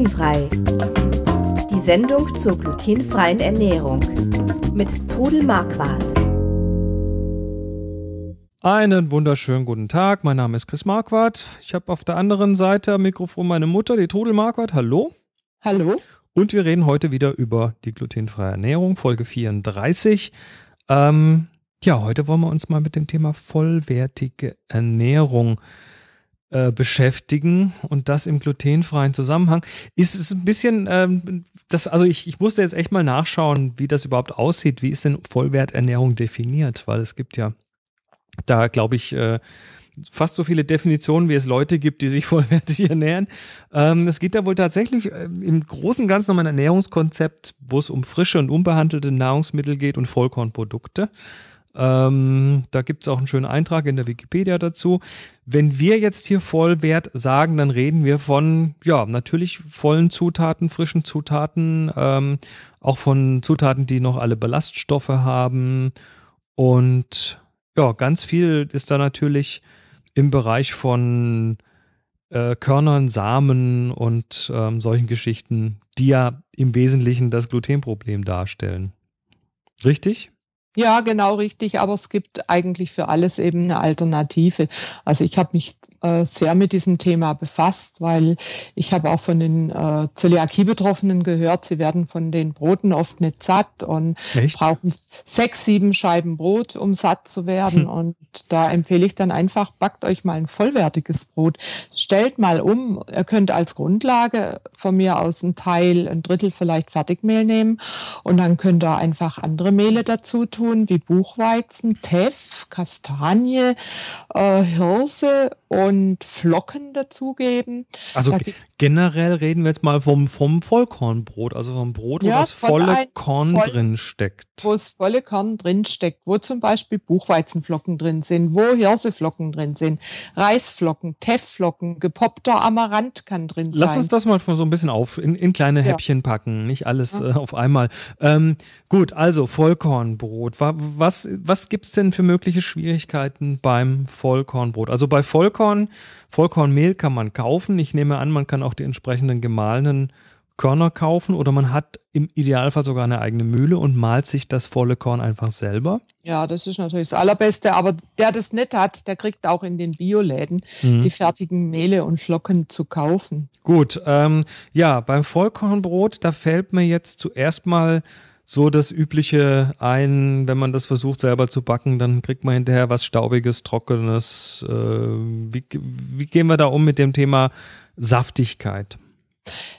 Glutenfrei. Die Sendung zur glutenfreien Ernährung mit Trudel Marquardt. Einen wunderschönen guten Tag. Mein Name ist Chris Marquardt. Ich habe auf der anderen Seite am Mikrofon meine Mutter, die Trudel Marquardt. Hallo. Hallo. Und wir reden heute wieder über die glutenfreie Ernährung, Folge 34. Ähm, ja, heute wollen wir uns mal mit dem Thema vollwertige Ernährung äh, beschäftigen und das im glutenfreien Zusammenhang. Ist es ein bisschen, ähm, das, also ich, ich musste jetzt echt mal nachschauen, wie das überhaupt aussieht. Wie ist denn Vollwerternährung definiert? Weil es gibt ja da, glaube ich, äh, fast so viele Definitionen, wie es Leute gibt, die sich vollwertig ernähren. Ähm, es geht da wohl tatsächlich äh, im Großen und Ganzen um ein Ernährungskonzept, wo es um frische und unbehandelte Nahrungsmittel geht und Vollkornprodukte. Ähm, da gibt es auch einen schönen Eintrag in der Wikipedia dazu. Wenn wir jetzt hier Vollwert sagen, dann reden wir von, ja, natürlich vollen Zutaten, frischen Zutaten, ähm, auch von Zutaten, die noch alle Ballaststoffe haben. Und ja, ganz viel ist da natürlich im Bereich von äh, Körnern, Samen und ähm, solchen Geschichten, die ja im Wesentlichen das Glutenproblem darstellen. Richtig? Ja, genau richtig, aber es gibt eigentlich für alles eben eine Alternative. Also ich habe mich äh, sehr mit diesem Thema befasst, weil ich habe auch von den äh, Zöliakie-Betroffenen gehört, sie werden von den Broten oft nicht satt und Echt? brauchen sechs, sieben Scheiben Brot, um satt zu werden. Hm. Und da empfehle ich dann einfach, backt euch mal ein vollwertiges Brot. Stellt mal um, ihr könnt als Grundlage von mir aus ein Teil, ein Drittel vielleicht Fertigmehl nehmen und dann könnt ihr einfach andere Mehle dazu tun, wie Buchweizen, Teff, Kastanie, äh, Hirse und Flocken dazugeben. Also generell reden wir jetzt mal vom, vom Vollkornbrot, also vom Brot, ja, wo das volle Korn voll, drin steckt. Wo das volle Korn drin steckt, wo zum Beispiel Buchweizenflocken drin sind, wo Hirseflocken drin sind, Reisflocken, Teffflocken, gepoppter Amaranth kann drin sein. Lass uns das mal so ein bisschen auf in, in kleine Häppchen ja. packen, nicht alles ja. äh, auf einmal. Ähm, gut, also Vollkornbrot. Was, was gibt es denn für mögliche Schwierigkeiten beim Vollkornbrot? Also bei Vollkorn, Vollkornmehl kann man kaufen. Ich nehme an, man kann auch die entsprechenden gemahlenen Körner kaufen oder man hat im Idealfall sogar eine eigene Mühle und malt sich das volle Korn einfach selber. Ja, das ist natürlich das Allerbeste, aber der das nicht hat, der kriegt auch in den Bioläden mhm. die fertigen Mehle und Flocken zu kaufen. Gut, ähm, ja, beim Vollkornbrot, da fällt mir jetzt zuerst mal so das Übliche ein, wenn man das versucht selber zu backen, dann kriegt man hinterher was Staubiges, Trockenes. Äh, wie, wie gehen wir da um mit dem Thema Saftigkeit?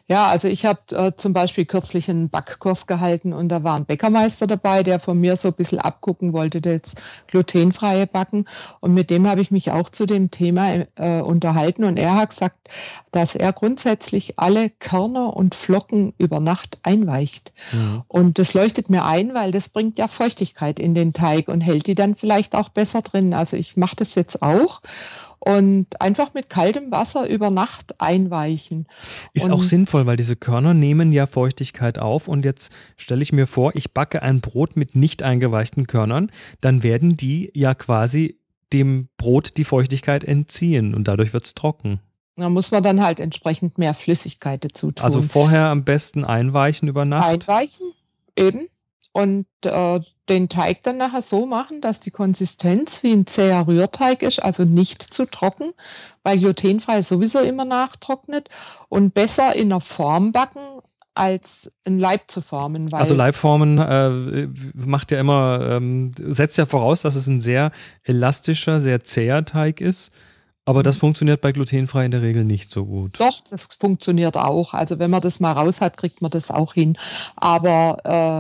Ja, also ich habe äh, zum Beispiel kürzlich einen Backkurs gehalten und da war ein Bäckermeister dabei, der von mir so ein bisschen abgucken wollte, das glutenfreie Backen. Und mit dem habe ich mich auch zu dem Thema äh, unterhalten und er hat gesagt, dass er grundsätzlich alle Körner und Flocken über Nacht einweicht. Mhm. Und das leuchtet mir ein, weil das bringt ja Feuchtigkeit in den Teig und hält die dann vielleicht auch besser drin. Also ich mache das jetzt auch und einfach mit kaltem Wasser über Nacht einweichen. Ist und auch sinnvoll, weil diese Körner nehmen ja Feuchtigkeit auf und jetzt stelle ich mir vor, ich backe ein Brot mit nicht eingeweichten Körnern, dann werden die ja quasi dem Brot die Feuchtigkeit entziehen und dadurch wird es trocken. Da muss man dann halt entsprechend mehr Flüssigkeit dazu tun. Also vorher am besten einweichen über Nacht. Einweichen, eben. Und äh, den Teig dann nachher so machen, dass die Konsistenz wie ein zäher Rührteig ist, also nicht zu trocken, weil glutenfrei sowieso immer nachtrocknet und besser in einer Form backen, als ein Leib zu formen. also Leibformen äh, macht ja immer, ähm, setzt ja voraus, dass es ein sehr elastischer, sehr zäher Teig ist. Aber das mhm. funktioniert bei glutenfrei in der Regel nicht so gut. Doch, das funktioniert auch. Also wenn man das mal raus hat, kriegt man das auch hin. Aber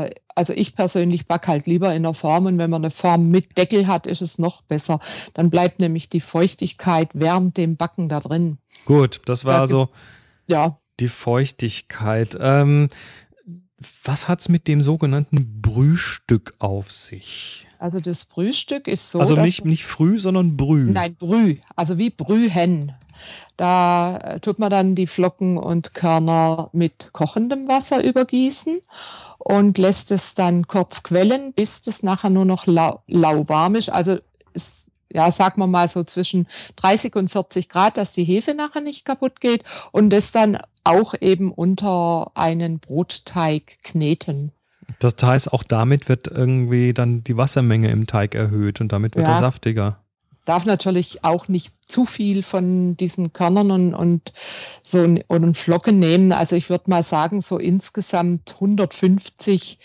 äh, also ich persönlich backe halt lieber in der Form und wenn man eine Form mit Deckel hat, ist es noch besser. Dann bleibt nämlich die Feuchtigkeit während dem Backen da drin. Gut, das war also ja. die Feuchtigkeit. Ähm, was hat es mit dem sogenannten Brühstück auf sich? Also das Brühstück ist so. Also nicht, nicht früh, sondern Brüh. Nein, Brüh. Also wie Brühen. Da tut man dann die Flocken und Körner mit kochendem Wasser übergießen und lässt es dann kurz quellen, bis es nachher nur noch lau lauwarm ist. Also ist, ja, sagen wir mal so zwischen 30 und 40 Grad, dass die Hefe nachher nicht kaputt geht und das dann auch eben unter einen Brotteig kneten. Das heißt, auch damit wird irgendwie dann die Wassermenge im Teig erhöht und damit wird ja. er saftiger. Darf natürlich auch nicht zu viel von diesen Körnern und, und so und Flocken nehmen. Also ich würde mal sagen, so insgesamt 150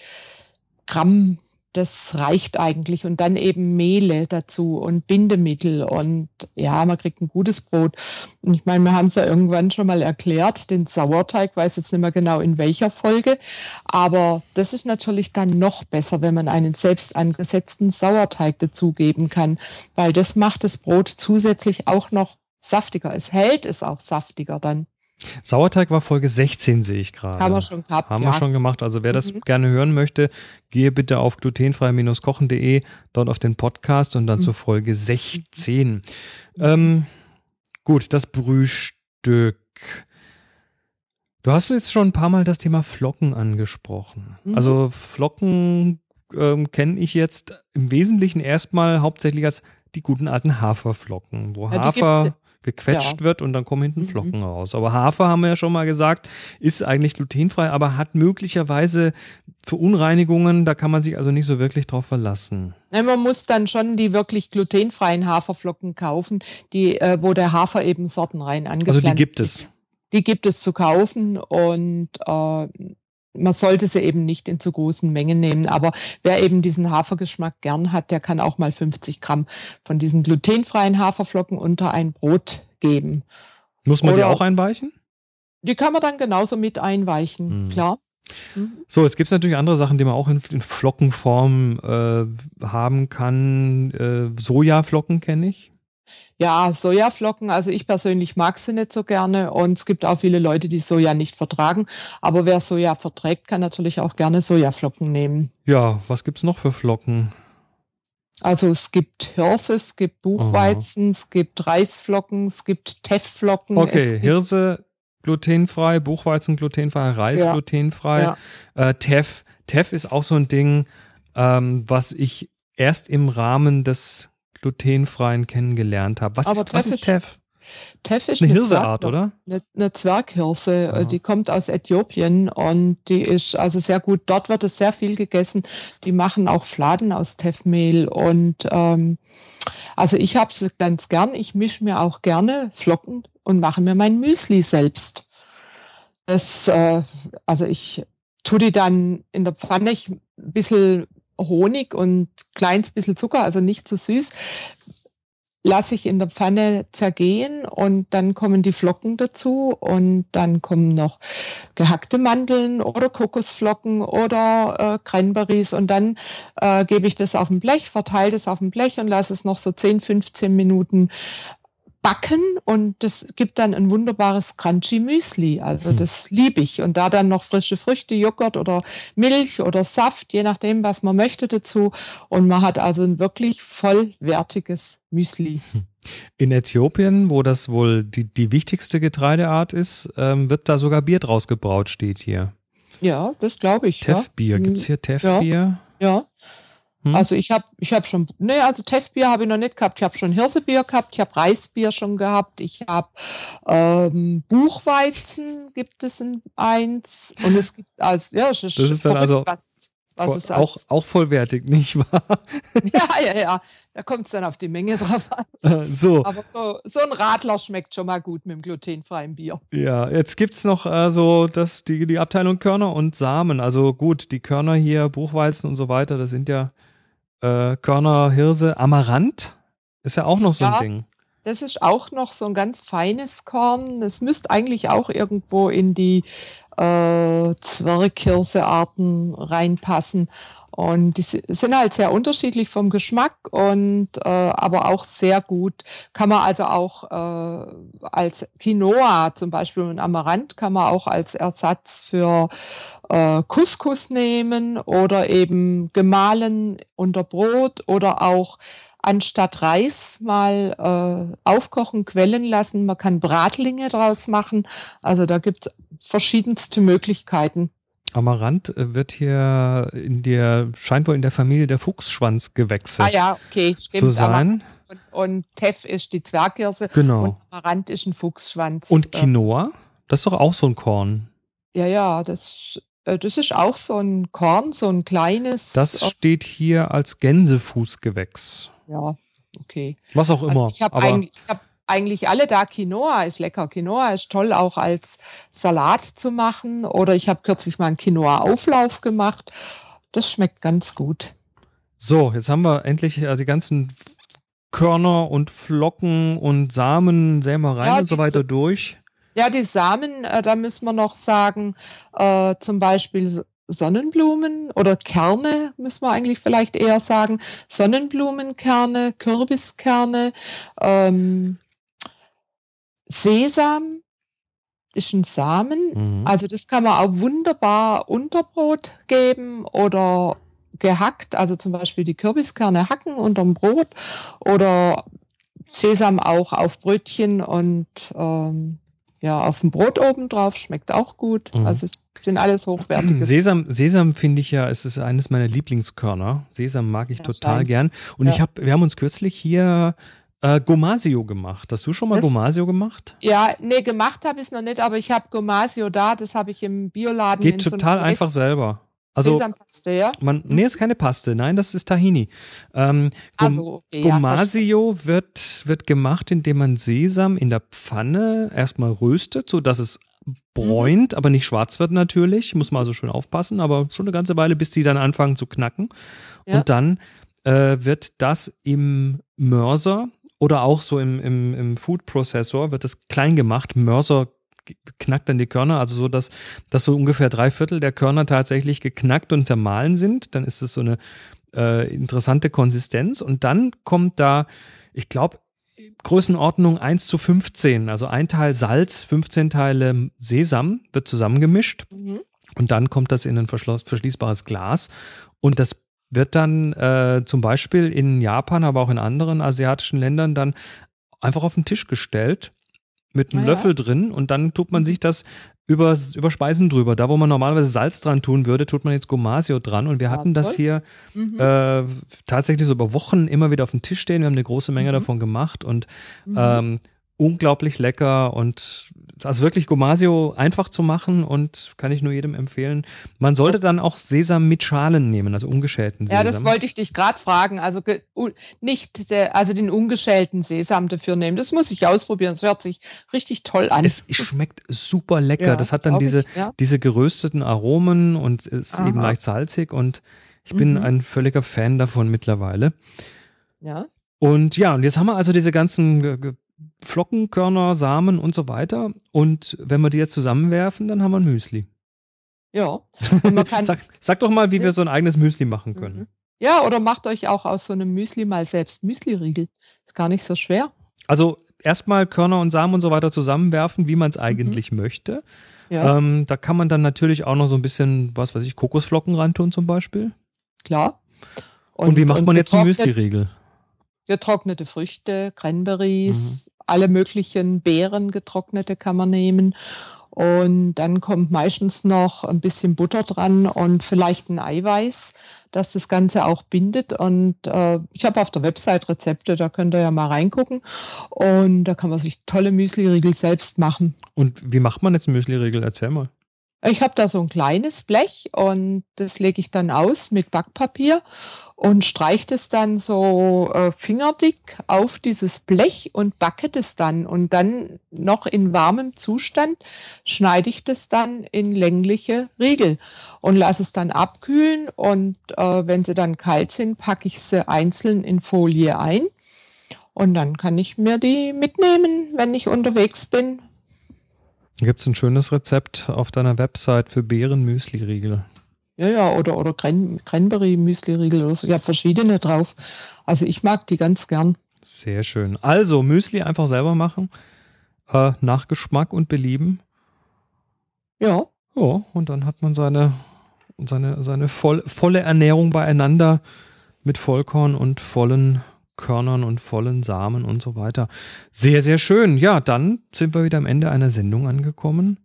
Gramm das reicht eigentlich. Und dann eben Mehle dazu und Bindemittel und ja, man kriegt ein gutes Brot. Und ich meine, wir haben es ja irgendwann schon mal erklärt, den Sauerteig, weiß jetzt nicht mehr genau in welcher Folge, aber das ist natürlich dann noch besser, wenn man einen selbst angesetzten Sauerteig dazugeben kann, weil das macht das Brot zusätzlich auch noch saftiger. Es hält es auch saftiger dann. Sauerteig war Folge 16, sehe ich gerade. Haben wir schon gehabt. Haben ja. wir schon gemacht. Also wer das mhm. gerne hören möchte, gehe bitte auf glutenfrei-kochen.de, dort auf den Podcast und dann mhm. zur Folge 16. Mhm. Ähm, gut, das Brühstück. Du hast jetzt schon ein paar Mal das Thema Flocken angesprochen. Mhm. Also Flocken ähm, kenne ich jetzt im Wesentlichen erstmal hauptsächlich als die guten alten Haferflocken, wo ja, Hafer gequetscht ja. wird und dann kommen hinten mhm. Flocken raus. Aber Hafer, haben wir ja schon mal gesagt, ist eigentlich glutenfrei, aber hat möglicherweise Verunreinigungen, da kann man sich also nicht so wirklich drauf verlassen. Ja, man muss dann schon die wirklich glutenfreien Haferflocken kaufen, die, äh, wo der Hafer eben sortenrein angepflanzt Also die gibt es. Die gibt es zu kaufen und äh, man sollte sie eben nicht in zu großen Mengen nehmen. Aber wer eben diesen Hafergeschmack gern hat, der kann auch mal 50 Gramm von diesen glutenfreien Haferflocken unter ein Brot geben. Muss man Oder, die auch einweichen? Die kann man dann genauso mit einweichen, mhm. klar. Mhm. So, jetzt gibt es natürlich andere Sachen, die man auch in, in Flockenform äh, haben kann. Äh, Sojaflocken kenne ich. Ja, Sojaflocken, also ich persönlich mag sie nicht so gerne und es gibt auch viele Leute, die Soja nicht vertragen. Aber wer Soja verträgt, kann natürlich auch gerne Sojaflocken nehmen. Ja, was gibt es noch für Flocken? Also es gibt Hirse, es gibt Buchweizen, Aha. es gibt Reisflocken, es gibt Teffflocken. Okay, Hirse glutenfrei, Buchweizen glutenfrei, Reis ja. glutenfrei. Ja. Äh, Teff, Teff ist auch so ein Ding, ähm, was ich erst im Rahmen des glutenfreien kennengelernt habe. Was, ist, was ist Teff? Teff ist eine, eine Hirseart, oder? Eine, eine Zwerghirse, ja. die kommt aus Äthiopien und die ist also sehr gut. Dort wird es sehr viel gegessen. Die machen auch Fladen aus Teffmehl und ähm, also ich habe es ganz gern. Ich mische mir auch gerne Flocken und mache mir mein Müsli selbst. Das, äh, also ich tue die dann in der Pfanne ich, ein bisschen Honig und kleines bisschen Zucker, also nicht zu süß, lasse ich in der Pfanne zergehen und dann kommen die Flocken dazu und dann kommen noch gehackte Mandeln oder Kokosflocken oder äh, Cranberries und dann äh, gebe ich das auf ein Blech, verteile das auf dem Blech und lasse es noch so 10, 15 Minuten backen und das gibt dann ein wunderbares Crunchy Müsli. Also hm. das liebe ich. Und da dann noch frische Früchte, Joghurt oder Milch oder Saft, je nachdem, was man möchte dazu. Und man hat also ein wirklich vollwertiges Müsli. In Äthiopien, wo das wohl die, die wichtigste Getreideart ist, ähm, wird da sogar Bier draus gebraut, steht hier. Ja, das glaube ich. Teffbier, ja. gibt es hier Teffbier? Ja. ja. Hm? Also ich habe ich hab schon, ne, also Teffbier habe ich noch nicht gehabt. Ich habe schon Hirsebier gehabt, ich habe Reisbier schon gehabt, ich habe ähm, Buchweizen gibt es in eins und es gibt als, ja, das ist, das ist dann also was, was es auch, auch vollwertig, nicht wahr? ja, ja, ja. Da kommt es dann auf die Menge drauf an. so. Aber so, so ein Radler schmeckt schon mal gut mit dem glutenfreien Bier. Ja, jetzt gibt es noch also das, die, die Abteilung Körner und Samen. Also gut, die Körner hier, Buchweizen und so weiter, das sind ja äh, Körner, Hirse, Amaranth ist ja auch noch so ja, ein Ding. Das ist auch noch so ein ganz feines Korn. Das müsste eigentlich auch irgendwo in die äh, Zwerghirsearten reinpassen. Und die sind halt sehr unterschiedlich vom Geschmack und äh, aber auch sehr gut. Kann man also auch äh, als Quinoa zum Beispiel und Amaranth kann man auch als Ersatz für äh, Couscous nehmen oder eben gemahlen unter Brot oder auch anstatt Reis mal äh, aufkochen, quellen lassen. Man kann Bratlinge draus machen. Also da gibt es verschiedenste Möglichkeiten. Amaranth äh, wird hier in der, scheint wohl in der Familie der Fuchsschwanzgewächse ah, ja, okay, stimmt, zu sein. Und, und Teff ist die Zwerghirse genau. und Amaranth ist ein Fuchsschwanz. Und Quinoa? Das ist doch auch so ein Korn. Ja, ja, das, äh, das ist auch so ein Korn, so ein kleines. Das steht hier als Gänsefußgewächs. Ja, okay. Was auch immer. Also ich habe hab eigentlich alle da. Quinoa ist lecker. Quinoa ist toll auch als Salat zu machen. Oder ich habe kürzlich mal einen Quinoa-Auflauf gemacht. Das schmeckt ganz gut. So, jetzt haben wir endlich also die ganzen Körner und Flocken und Samen, rein ja, und so weiter durch. Ja, die Samen, äh, da müssen wir noch sagen, äh, zum Beispiel Sonnenblumen oder Kerne, müssen wir eigentlich vielleicht eher sagen. Sonnenblumenkerne, Kürbiskerne, ähm, Sesam ist ein Samen. Mhm. Also das kann man auch wunderbar unter Brot geben oder gehackt, also zum Beispiel die Kürbiskerne hacken unterm Brot oder Sesam auch auf Brötchen und ähm, ja, auf dem Brot oben drauf, schmeckt auch gut. Mhm. Also es sind alles hochwertige. Sesam, Sesam finde ich ja, es ist eines meiner Lieblingskörner. Sesam mag ich ja, total schein. gern. Und ja. ich habe, wir haben uns kürzlich hier äh, Gomasio gemacht. Hast du schon mal das, Gomasio gemacht? Ja, nee, gemacht habe ich es noch nicht, aber ich habe Gomasio da, das habe ich im Bioladen. Geht total so einfach selber. Also, Sesampaste, ja? Man, nee, ist keine Paste. Nein, das ist Tahini. Ähm, also, okay, Gomasio ja, wird, wird gemacht, indem man Sesam in der Pfanne erstmal röstet, sodass es bräunt, mhm. aber nicht schwarz wird natürlich. Muss man also schön aufpassen, aber schon eine ganze Weile, bis die dann anfangen zu knacken. Ja. Und dann äh, wird das im Mörser oder auch so im, im, im Food Processor wird das klein gemacht. Mörser knackt dann die Körner, also so, dass, dass so ungefähr drei Viertel der Körner tatsächlich geknackt und zermahlen sind. Dann ist es so eine äh, interessante Konsistenz. Und dann kommt da, ich glaube, Größenordnung 1 zu 15, also ein Teil Salz, 15 Teile Sesam wird zusammengemischt. Mhm. Und dann kommt das in ein verschließbares Glas. Und das wird dann äh, zum Beispiel in Japan, aber auch in anderen asiatischen Ländern dann einfach auf den Tisch gestellt mit einem ah, Löffel drin und dann tut man mhm. sich das über, über Speisen drüber. Da, wo man normalerweise Salz dran tun würde, tut man jetzt Gomasio dran. Und wir hatten ja, das hier mhm. äh, tatsächlich so über Wochen immer wieder auf dem Tisch stehen. Wir haben eine große Menge mhm. davon gemacht und mhm. ähm, unglaublich lecker und also wirklich Gomasio einfach zu machen und kann ich nur jedem empfehlen. Man sollte dann auch Sesam mit Schalen nehmen, also ungeschälten Sesam. Ja, das wollte ich dich gerade fragen. Also nicht also den ungeschälten Sesam dafür nehmen. Das muss ich ausprobieren. Das hört sich richtig toll an. Es schmeckt super lecker. Ja, das hat dann diese, ich, ja. diese gerösteten Aromen und ist Aha. eben leicht salzig und ich bin mhm. ein völliger Fan davon mittlerweile. Ja. Und ja, und jetzt haben wir also diese ganzen Flocken, Körner, Samen und so weiter. Und wenn wir die jetzt zusammenwerfen, dann haben wir ein Müsli. Ja. sag, sag, doch mal, wie wir so ein eigenes Müsli machen mhm. können. Ja, oder macht euch auch aus so einem Müsli mal selbst Müsli-Riegel. Ist gar nicht so schwer. Also erstmal Körner und Samen und so weiter zusammenwerfen, wie man es mhm. eigentlich mhm. möchte. Ja. Ähm, da kann man dann natürlich auch noch so ein bisschen, was weiß ich, Kokosflocken reintun zum Beispiel. Klar. Und, und wie macht man jetzt einen Müsli-Riegel? Getrocknete Früchte, Cranberries, mhm. alle möglichen Beeren, getrocknete kann man nehmen. Und dann kommt meistens noch ein bisschen Butter dran und vielleicht ein Eiweiß, dass das Ganze auch bindet. Und äh, ich habe auf der Website Rezepte, da könnt ihr ja mal reingucken. Und da kann man sich tolle Müsli-Riegel selbst machen. Und wie macht man jetzt Müsli-Riegel? Erzähl mal. Ich habe da so ein kleines Blech und das lege ich dann aus mit Backpapier und streicht es dann so äh, fingerdick auf dieses Blech und backe das dann. Und dann noch in warmem Zustand schneide ich das dann in längliche Riegel und lasse es dann abkühlen. Und äh, wenn sie dann kalt sind, packe ich sie einzeln in Folie ein. Und dann kann ich mir die mitnehmen, wenn ich unterwegs bin. Gibt es ein schönes Rezept auf deiner Website für Beeren-Müsli-Riegel? Ja, ja, oder, oder Cranberry-Müsli-Riegel oder so. Ich habe verschiedene drauf. Also ich mag die ganz gern. Sehr schön. Also Müsli einfach selber machen. Äh, nach Geschmack und Belieben. Ja. Ja, und dann hat man seine, seine, seine voll, volle Ernährung beieinander mit Vollkorn und vollen Körnern und vollen Samen und so weiter. Sehr, sehr schön. Ja, dann sind wir wieder am Ende einer Sendung angekommen.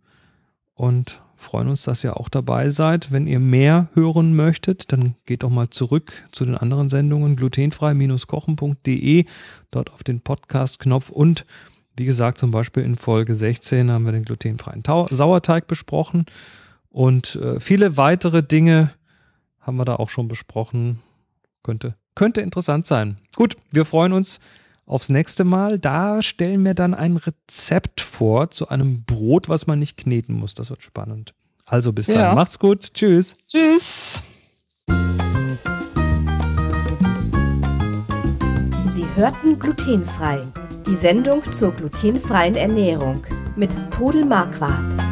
Und freuen uns, dass ihr auch dabei seid. Wenn ihr mehr hören möchtet, dann geht doch mal zurück zu den anderen Sendungen glutenfrei-kochen.de, dort auf den Podcast-Knopf und Wie gesagt, zum Beispiel in Folge 16 haben wir den glutenfreien Tau Sauerteig besprochen und äh, viele weitere Dinge haben wir da auch schon besprochen. Könnte, könnte interessant sein. Gut, wir freuen uns aufs nächste Mal. Da stellen wir dann ein Rezept vor zu einem Brot, was man nicht kneten muss. Das wird spannend. Also bis dann. Macht's gut. Tschüss. Tschüss. Sie hörten glutenfrei. Die Sendung zur glutenfreien Ernährung mit Todel Marquardt.